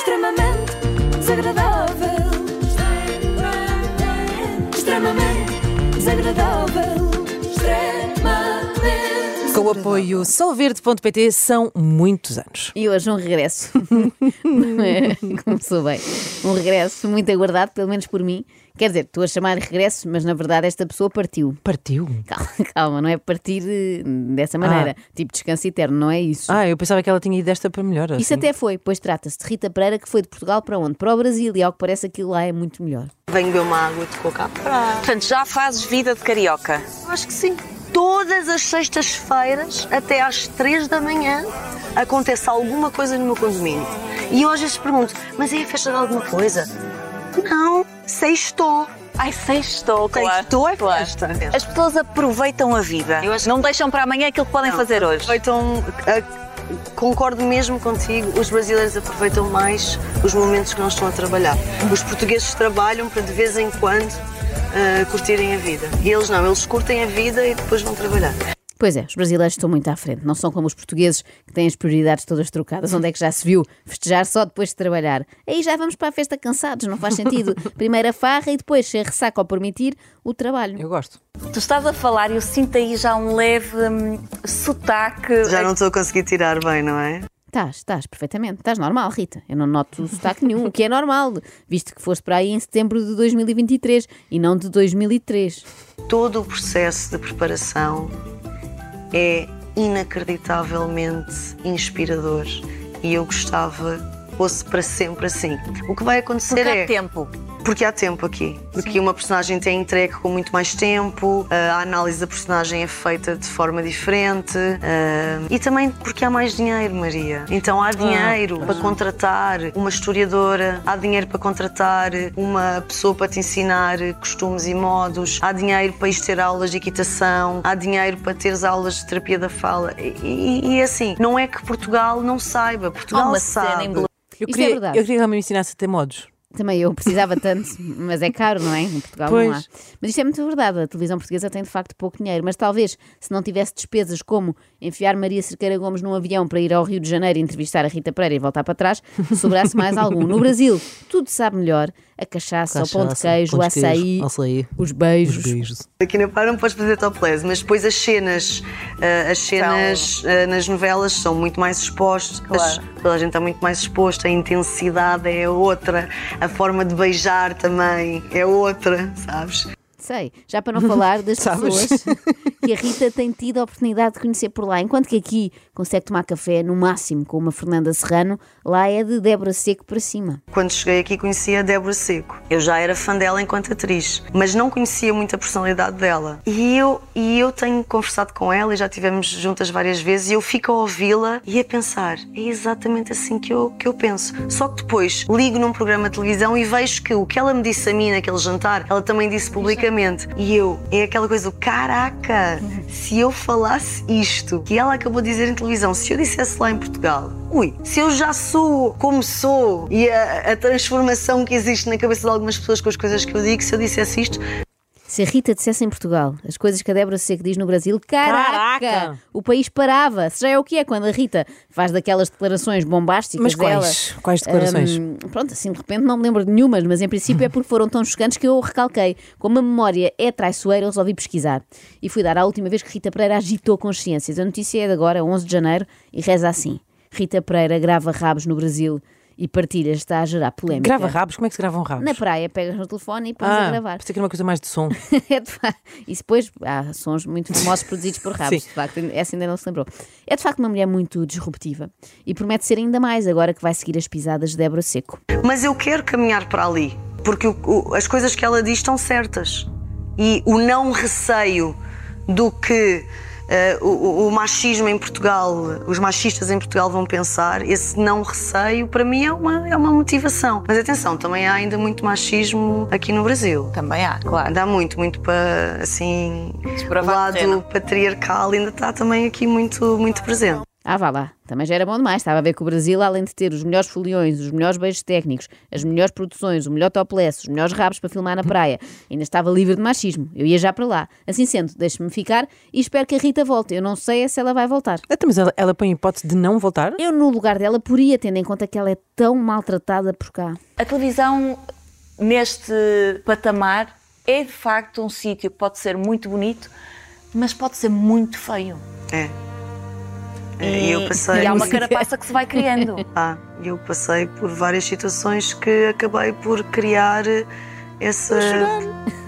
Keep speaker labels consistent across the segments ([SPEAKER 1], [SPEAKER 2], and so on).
[SPEAKER 1] extremamente desagradável. Extremamente desagradável. Extremamente.
[SPEAKER 2] O apoio solverde.pt são muitos anos.
[SPEAKER 3] E hoje um regresso. Começou bem. Um regresso muito aguardado, pelo menos por mim. Quer dizer, estou a chamar de regresso, mas na verdade esta pessoa partiu.
[SPEAKER 2] Partiu?
[SPEAKER 3] Calma, calma, não é partir eh, dessa maneira. Tipo descanso eterno, não é isso.
[SPEAKER 2] Ah, eu pensava que ela tinha ido desta para melhor.
[SPEAKER 3] Isso
[SPEAKER 2] assim.
[SPEAKER 3] até foi, pois trata-se de Rita Pereira que foi de Portugal para onde? Para o Brasil e ao que parece aquilo lá é muito melhor.
[SPEAKER 4] Venho beber uma água de coca à praia.
[SPEAKER 5] Portanto, já fazes vida de carioca.
[SPEAKER 4] Acho que sim. Todas as sextas-feiras, até às três da manhã, acontece alguma coisa no meu condomínio. E eu às vezes pergunto, mas é a festa de alguma coisa? Não, sextou.
[SPEAKER 5] Ai, sextou, claro.
[SPEAKER 4] Sextou é
[SPEAKER 5] claro.
[SPEAKER 4] festa.
[SPEAKER 5] As pessoas aproveitam a vida.
[SPEAKER 4] Eu acho-
[SPEAKER 5] Não deixam para amanhã aquilo que podem fazer hoje.
[SPEAKER 4] Aproveitam, ah, concordo mesmo contigo, os brasileiros aproveitam mais os momentos que não estão a trabalhar. Os portugueses trabalham para de vez em quando curtirem a vida. E eles não, eles curtem a vida e depois vão trabalhar.
[SPEAKER 3] Pois é, os brasileiros estão muito à frente. Não são como os portugueses que têm as prioridades todas trocadas. Onde é que já se viu festejar só depois de trabalhar? Aí já vamos para a festa cansados, não faz sentido. Primeiro a farra e depois, sem ressaca ao permitir, o trabalho.
[SPEAKER 2] Eu gosto.
[SPEAKER 5] Tu estás a falar e eu sinto aí já um leve hum, sotaque.
[SPEAKER 4] Já não estou a conseguir tirar bem, não é?
[SPEAKER 3] Estás, estás, perfeitamente. Estás normal, Rita. Eu não noto sotaque nenhum, o que é normal, visto que foste para aí em setembro de 2023 e não de 2003.
[SPEAKER 4] Todo o processo de preparação é inacreditavelmente inspirador e eu gostava que fosse para sempre assim. O que vai acontecer
[SPEAKER 5] Porque
[SPEAKER 4] é.
[SPEAKER 5] há tempo.
[SPEAKER 4] Porque há tempo aqui. Porque uma personagem tem entregue com muito mais tempo, a análise da personagem é feita de forma diferente ah, e também porque há mais dinheiro, Maria. Então há dinheiro para contratar uma historiadora, há dinheiro para contratar uma pessoa para te ensinar costumes e modos, há dinheiro para ir ter aulas de equitação, há dinheiro para teres aulas de terapia da fala. E, e, e assim, não é que Portugal não saiba, Portugal sabe.
[SPEAKER 2] Eu
[SPEAKER 3] Isto é
[SPEAKER 2] queria,
[SPEAKER 3] verdade.
[SPEAKER 2] eu queria que ela me ensinasse a ter modos.
[SPEAKER 3] Também eu precisava tanto, mas é caro, não é? Em Portugal
[SPEAKER 2] Pois.
[SPEAKER 3] não há. Mas isto é muito verdade. A televisão portuguesa tem de facto pouco dinheiro. Mas talvez, se não tivesse despesas como enfiar Maria Cerqueira Gomes num avião para ir ao Rio de Janeiro e entrevistar a Rita Pereira e voltar para trás, sobrasse mais algum. No Brasil, tudo sabe melhor. A cachaça, o pão de
[SPEAKER 2] Cachaça,
[SPEAKER 3] queijo,
[SPEAKER 2] pão
[SPEAKER 3] o
[SPEAKER 2] de queijo,
[SPEAKER 3] açaí,
[SPEAKER 2] açaí,
[SPEAKER 3] os beijos.
[SPEAKER 2] Os beijos.
[SPEAKER 4] Aqui na Par não podes fazer topless, mas depois as cenas, ah, as cenas ah, nas novelas são muito mais expostas,
[SPEAKER 5] Claro.
[SPEAKER 4] toda a gente está muito mais exposta, a intensidade é outra, a forma de beijar também é outra, sabes?
[SPEAKER 3] Sei, já para não falar das pessoas que a Rita tem tido a oportunidade de conhecer por lá. Enquanto que aqui consegue tomar café, no máximo, com uma Fernanda Serrano, lá é de Débora Seco para cima.
[SPEAKER 4] Quando cheguei aqui conhecia a Débora Seco. Eu já era fã dela enquanto atriz, mas não conhecia muito a personalidade dela. E eu, e eu tenho conversado com ela e já estivemos juntas várias vezes e eu fico a ouvi-la e a pensar, é exatamente assim que eu, que eu penso. Só que depois ligo num programa de televisão e vejo que o que ela me disse a mim naquele jantar, ela também disse publicamente. E eu, é aquela coisa do caraca, se eu falasse isto que ela acabou de dizer em televisão, se eu dissesse lá em Portugal, ui, se eu já sou como sou e a, a transformação que existe na cabeça de algumas pessoas com as coisas que eu digo, se eu dissesse isto,
[SPEAKER 3] Se a Rita dissesse em Portugal as coisas que a Débora Seco diz no Brasil, caraca!
[SPEAKER 2] Caraca!
[SPEAKER 3] O país parava. Se já é o que é quando a Rita faz daquelas declarações bombásticas
[SPEAKER 2] Mas
[SPEAKER 3] dela.
[SPEAKER 2] quais? Quais declarações?
[SPEAKER 3] hum, pronto, assim de repente não me lembro de nenhumas, mas em princípio é porque foram tão chocantes que eu recalquei. Como a memória é traiçoeira, eu resolvi pesquisar. E fui dar a última vez que Rita Pereira agitou consciências. A notícia é de agora, 11 de janeiro, e reza assim: Rita Pereira grava rabos no Brasil e partilha está a gerar polémica.
[SPEAKER 2] Grava rabos? Como é que se gravam rabos?
[SPEAKER 3] Na praia, pegas no telefone e pões a
[SPEAKER 2] ah,
[SPEAKER 3] gravar.
[SPEAKER 2] pensei que era uma coisa mais de som.
[SPEAKER 3] É de facto. E depois há sons muito famosos produzidos por rabos,
[SPEAKER 2] Sim.
[SPEAKER 3] de facto, essa ainda não se lembrou. É de facto uma mulher muito disruptiva e promete ser ainda mais agora que vai seguir as pisadas de Débora Seco.
[SPEAKER 4] mas eu quero caminhar para ali, porque o- o- as coisas que ela diz estão certas. E o não receio do que eh, o, o- machismo em Portugal, os machistas em Portugal vão pensar, esse não receio para mim é uma, é uma motivação. Mas atenção, também há ainda muito machismo aqui no Brasil.
[SPEAKER 5] Também há, claro.
[SPEAKER 4] Ainda há muito, muito para assim. O lado patriarcal ainda está também aqui muito, muito presente.
[SPEAKER 3] Ah, vá lá, também já era bom demais. Estava a ver que o Brasil, além de ter os melhores foliões, os melhores beijos técnicos, as melhores produções, o melhor topless, os melhores rabos para filmar na praia, ainda estava livre de machismo. Eu ia já para lá. Assim sendo, deixe-me ficar e espero que a Rita volte. Eu não sei é se ela vai voltar.
[SPEAKER 2] Até, mas ela, ela põe hipótese de não voltar?
[SPEAKER 3] Eu, no lugar dela, poria, tendo em conta que ela é tão maltratada por cá.
[SPEAKER 5] A televisão, neste patamar, é de facto um sítio que pode ser muito bonito, mas pode ser muito feio.
[SPEAKER 4] É. É, E eu passei.
[SPEAKER 5] e há uma carapaça que se vai criando.
[SPEAKER 4] Ah, eu passei por várias situações que acabei por criar essa.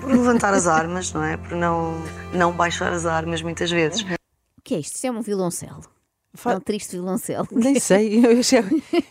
[SPEAKER 4] Por levantar as armas, não é? Por não, não baixar as armas muitas vezes.
[SPEAKER 3] O que é isto? Isso é um violoncelo.
[SPEAKER 2] Fa-
[SPEAKER 3] É um triste violoncelo.
[SPEAKER 2] Nem sei, eu achei-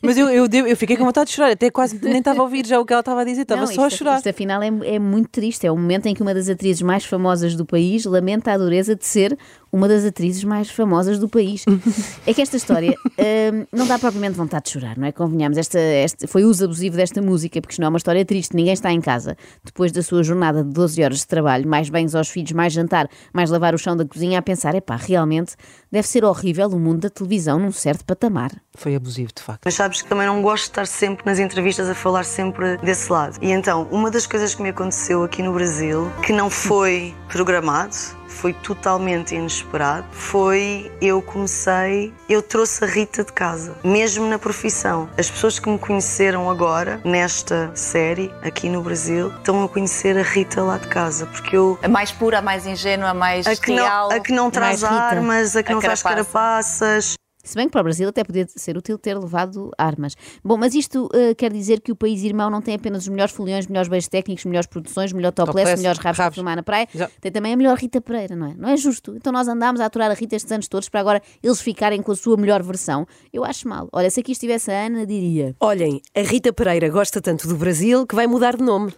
[SPEAKER 2] mas eu, eu, eu fiquei com vontade de chorar, até quase nem estava a ouvir já o que ela estava a dizer, estava
[SPEAKER 3] Não,
[SPEAKER 2] só a chorar.
[SPEAKER 3] Isto afinal é, é muito triste. É o momento em que uma das atrizes mais famosas do país lamenta a dureza de ser uma das atrizes mais famosas do país. é que esta história hum, não dá propriamente vontade de chorar, não é? Convenhamos. Esta, este, foi uso abusivo desta música, porque senão é uma história triste. Ninguém está em casa depois da sua jornada de 12 horas de trabalho, mais bens aos filhos, mais jantar, mais lavar o chão da cozinha, a pensar: epá, realmente deve ser horrível o mundo da televisão num certo patamar.
[SPEAKER 2] Foi abusivo, de facto.
[SPEAKER 4] Mas sabes que também não gosto de estar sempre nas entrevistas a falar sempre desse lado. E então, uma das coisas que me aconteceu aqui no Brasil, que não foi programado, foi totalmente inesperado, foi eu comecei, eu trouxe a Rita de casa, mesmo na profissão. As pessoas que me conheceram agora, nesta série, aqui no Brasil, estão a conhecer a Rita lá de casa, porque eu
[SPEAKER 5] A mais pura, a mais ingênua, a mais
[SPEAKER 4] a que, não,
[SPEAKER 5] real.
[SPEAKER 4] a que não traz armas, a que
[SPEAKER 5] A
[SPEAKER 4] não
[SPEAKER 5] carapaça.
[SPEAKER 4] carapaças.
[SPEAKER 3] Se bem que para o Brasil até podia ser útil ter levado armas. Bom, mas isto eh, quer dizer que o país irmão não tem apenas os melhores foliões, melhores beijos técnicos, melhores produções, melhor topless,
[SPEAKER 2] Topless,
[SPEAKER 3] melhores rabos para filmar na praia.
[SPEAKER 2] Já.
[SPEAKER 3] Tem também a melhor Rita Pereira, não é? Não é justo. Então nós andámos a aturar a Rita estes anos todos para agora eles ficarem com a sua melhor versão. Eu acho mal. Olha, se aqui estivesse a Ana, diria.
[SPEAKER 6] Olhem, a Rita Pereira gosta tanto do Brasil que vai mudar de nome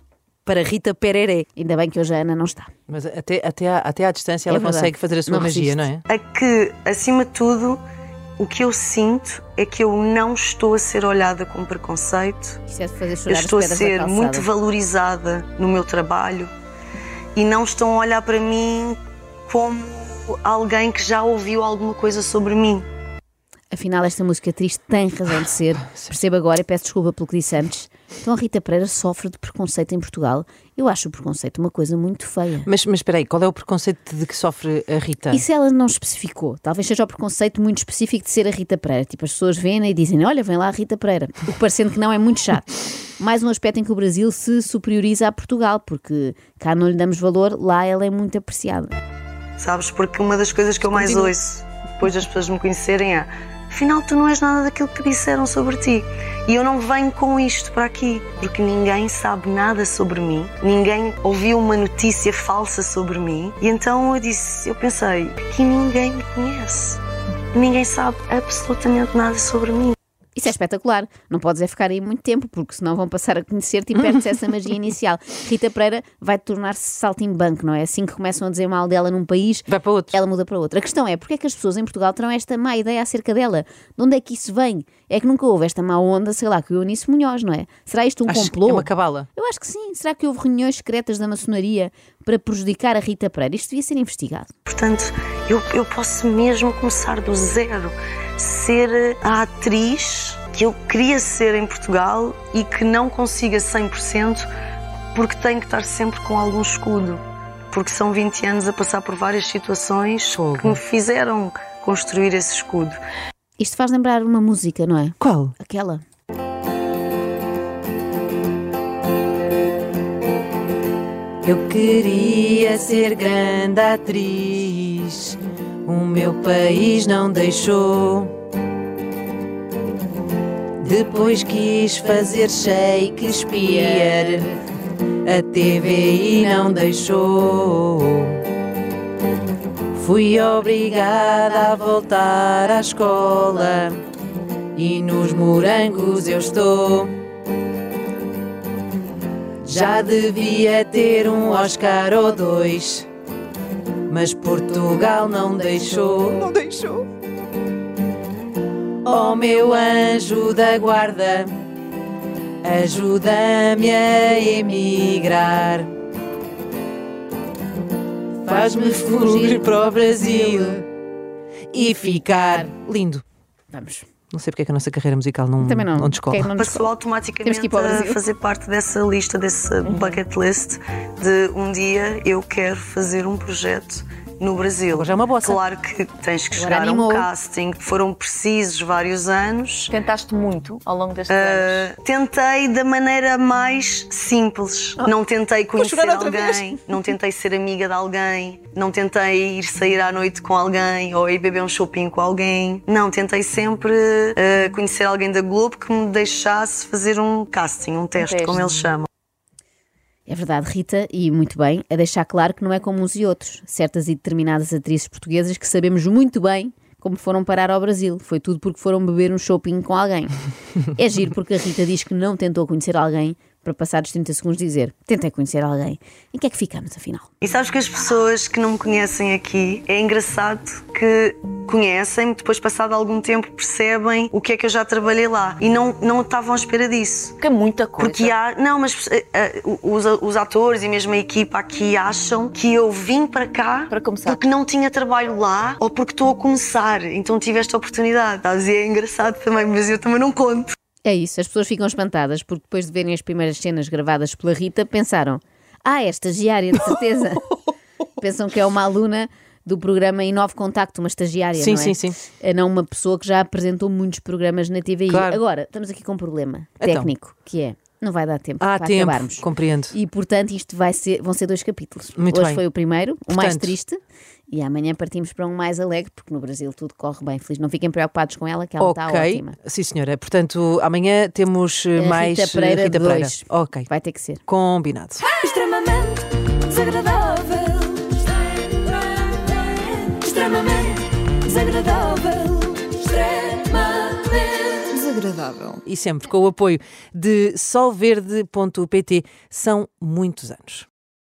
[SPEAKER 6] para Rita Pereré.
[SPEAKER 3] Ainda bem que hoje a Ana não está.
[SPEAKER 2] Mas até, até, à, até à distância ela
[SPEAKER 3] É verdade.
[SPEAKER 2] consegue fazer a sua
[SPEAKER 3] Não
[SPEAKER 2] magia,
[SPEAKER 3] resiste.
[SPEAKER 2] não é?
[SPEAKER 4] a que, acima de tudo, o que eu sinto é que eu não estou a ser olhada com preconceito,
[SPEAKER 3] é
[SPEAKER 4] eu estou a ser muito valorizada no meu trabalho e não estão a olhar para mim como alguém que já ouviu alguma coisa sobre mim.
[SPEAKER 3] Afinal, esta música triste tem razão de ser. Percebo agora e peço desculpa pelo que disse antes. Então a Rita Pereira sofre de preconceito em Portugal. Eu acho o preconceito uma coisa muito feia.
[SPEAKER 2] Mas, mas espera aí, qual é o preconceito de que sofre a Rita?
[SPEAKER 3] E se ela não especificou? Talvez seja o preconceito muito específico de ser a Rita Pereira. Tipo, as pessoas veem e dizem: Olha, vem lá a Rita Pereira. O que parecendo que não é muito chato. Mais um aspecto em que o Brasil se superioriza a Portugal, porque cá não lhe damos valor, lá ela é muito apreciada.
[SPEAKER 4] Sabes? Porque uma das coisas que eu mais ouço depois das pessoas me conhecerem é afinal tu não és nada daquilo que disseram sobre ti. E eu não venho com isto para aqui, porque ninguém sabe nada sobre mim, ninguém ouviu uma notícia falsa sobre mim. E então eu disse, eu pensei, que ninguém me conhece. Ninguém sabe absolutamente nada sobre mim.
[SPEAKER 3] Isso é espetacular. Não podes é ficar aí muito tempo, porque senão vão passar a conhecer-te e perde-se essa magia inicial. Rita Pereira vai tornar-se saltimbanco, não é? Assim que começam a dizer mal dela num país,
[SPEAKER 2] Vai para outro.
[SPEAKER 3] ela muda para outro. A questão é, porque é que as pessoas em Portugal terão esta má ideia acerca dela? De onde é que isso vem? É que nunca houve esta má onda, sei lá, que o Eunice Munhoz, não é? Será isto um
[SPEAKER 2] Acho que
[SPEAKER 3] complô?
[SPEAKER 2] é uma cabala.
[SPEAKER 3] Eu acho que sim. Será que houve reuniões secretas da maçonaria para prejudicar a Rita Pereira? Isto devia ser investigado.
[SPEAKER 4] Portanto, eu, eu posso mesmo começar do zero, ser a atriz que eu queria ser em Portugal e que não consiga 100% porque tenho que estar sempre com algum escudo. Porque são 20 anos a passar por várias situações
[SPEAKER 2] Fogo.
[SPEAKER 4] que me fizeram construir esse escudo.
[SPEAKER 3] Isto faz lembrar uma música, não é?
[SPEAKER 2] Qual?
[SPEAKER 3] Aquela.
[SPEAKER 2] Eu queria ser grande atriz, o meu país não deixou. Depois quis fazer Shakespeare, a TVI não deixou. Fui obrigada a voltar à escola e nos morangos eu estou. Já devia ter um Oscar ou dois, mas Portugal não deixou. Não deixou. Oh meu anjo da guarda, ajuda-me a emigrar. Faz-me fugir para o Brasil e ficar lindo.
[SPEAKER 3] Vamos.
[SPEAKER 2] Não sei porque é que a nossa carreira musical não,
[SPEAKER 3] Também não.
[SPEAKER 2] não descola.
[SPEAKER 3] Não
[SPEAKER 4] Passou automaticamente a fazer parte dessa lista, desse bucket list de um dia eu quero fazer um projeto no Brasil.
[SPEAKER 2] Já é uma bossa.
[SPEAKER 4] Claro que tens que
[SPEAKER 3] Agora
[SPEAKER 4] chegar a
[SPEAKER 3] animou.
[SPEAKER 4] um casting. Foram precisos vários anos.
[SPEAKER 7] Tentaste muito ao longo destes anos.
[SPEAKER 4] Uh, tentei da maneira mais simples. não tentei conhecer alguém, não tentei ser amiga de alguém, não tentei ir sair à noite com alguém ou ir beber um shopping com alguém. Não, tentei sempre uh, conhecer alguém da Globo que me deixasse fazer um casting, um teste,
[SPEAKER 7] teste.
[SPEAKER 4] como eles chamam.
[SPEAKER 3] É verdade, Rita, e muito bem, a deixar claro que não é como uns e outros. Certas e determinadas atrizes portuguesas que sabemos muito bem como foram parar ao Brasil. Foi tudo porque foram beber um shopping com alguém. É giro porque a Rita diz que não tentou conhecer alguém para passados 30 segundos dizer tentei conhecer alguém. Em que é que ficamos, afinal?
[SPEAKER 4] E sabes que as pessoas que não me conhecem aqui, é engraçado que conhecem-me, depois passado algum tempo percebem o que é que eu já trabalhei lá e não, não estavam à espera disso.
[SPEAKER 7] Porque é muita coisa.
[SPEAKER 4] Porque há. Não, mas eh, os, os atores e mesmo a equipa aqui acham que eu vim para cá
[SPEAKER 7] Para começar.
[SPEAKER 4] porque não tinha trabalho lá ou porque estou a começar. Então tive esta oportunidade. Estás? E é engraçado também, mas eu também não conto.
[SPEAKER 3] É isso, as pessoas ficam espantadas porque depois de verem as primeiras cenas gravadas pela Rita pensaram: ah, é estagiária, de certeza. Pensam que é uma aluna do programa Inove Contacto, uma estagiária,
[SPEAKER 2] Sim,
[SPEAKER 3] não é?
[SPEAKER 2] sim, sim.
[SPEAKER 3] É não uma pessoa que já apresentou muitos programas na TVI.
[SPEAKER 2] Claro.
[SPEAKER 3] Agora, estamos aqui com um problema
[SPEAKER 2] Então.
[SPEAKER 3] técnico, que é, não vai dar tempo
[SPEAKER 2] Há
[SPEAKER 3] para
[SPEAKER 2] tempo,
[SPEAKER 3] acabarmos.
[SPEAKER 2] compreendo.
[SPEAKER 3] E, portanto, isto vai ser, vão ser dois capítulos.
[SPEAKER 2] Muito
[SPEAKER 3] Hoje
[SPEAKER 2] bem.
[SPEAKER 3] foi o primeiro, o mais
[SPEAKER 2] Portanto-
[SPEAKER 3] triste, e amanhã partimos para um mais alegre, porque no Brasil tudo corre bem. Feliz, não fiquem preocupados com ela, que ela está
[SPEAKER 2] ok,
[SPEAKER 3] ótima.
[SPEAKER 2] sim senhora. Portanto, amanhã temos eh,
[SPEAKER 3] A
[SPEAKER 2] mais
[SPEAKER 3] Rita Pereira
[SPEAKER 2] eh, Rita Pereira. Ok,
[SPEAKER 3] Vai ter que ser.
[SPEAKER 2] combinado.
[SPEAKER 5] extremamente desagradável. Extremamente desagradável. Extremamente desagradável.
[SPEAKER 2] E sempre com o apoio de solverde.pt. São muitos anos.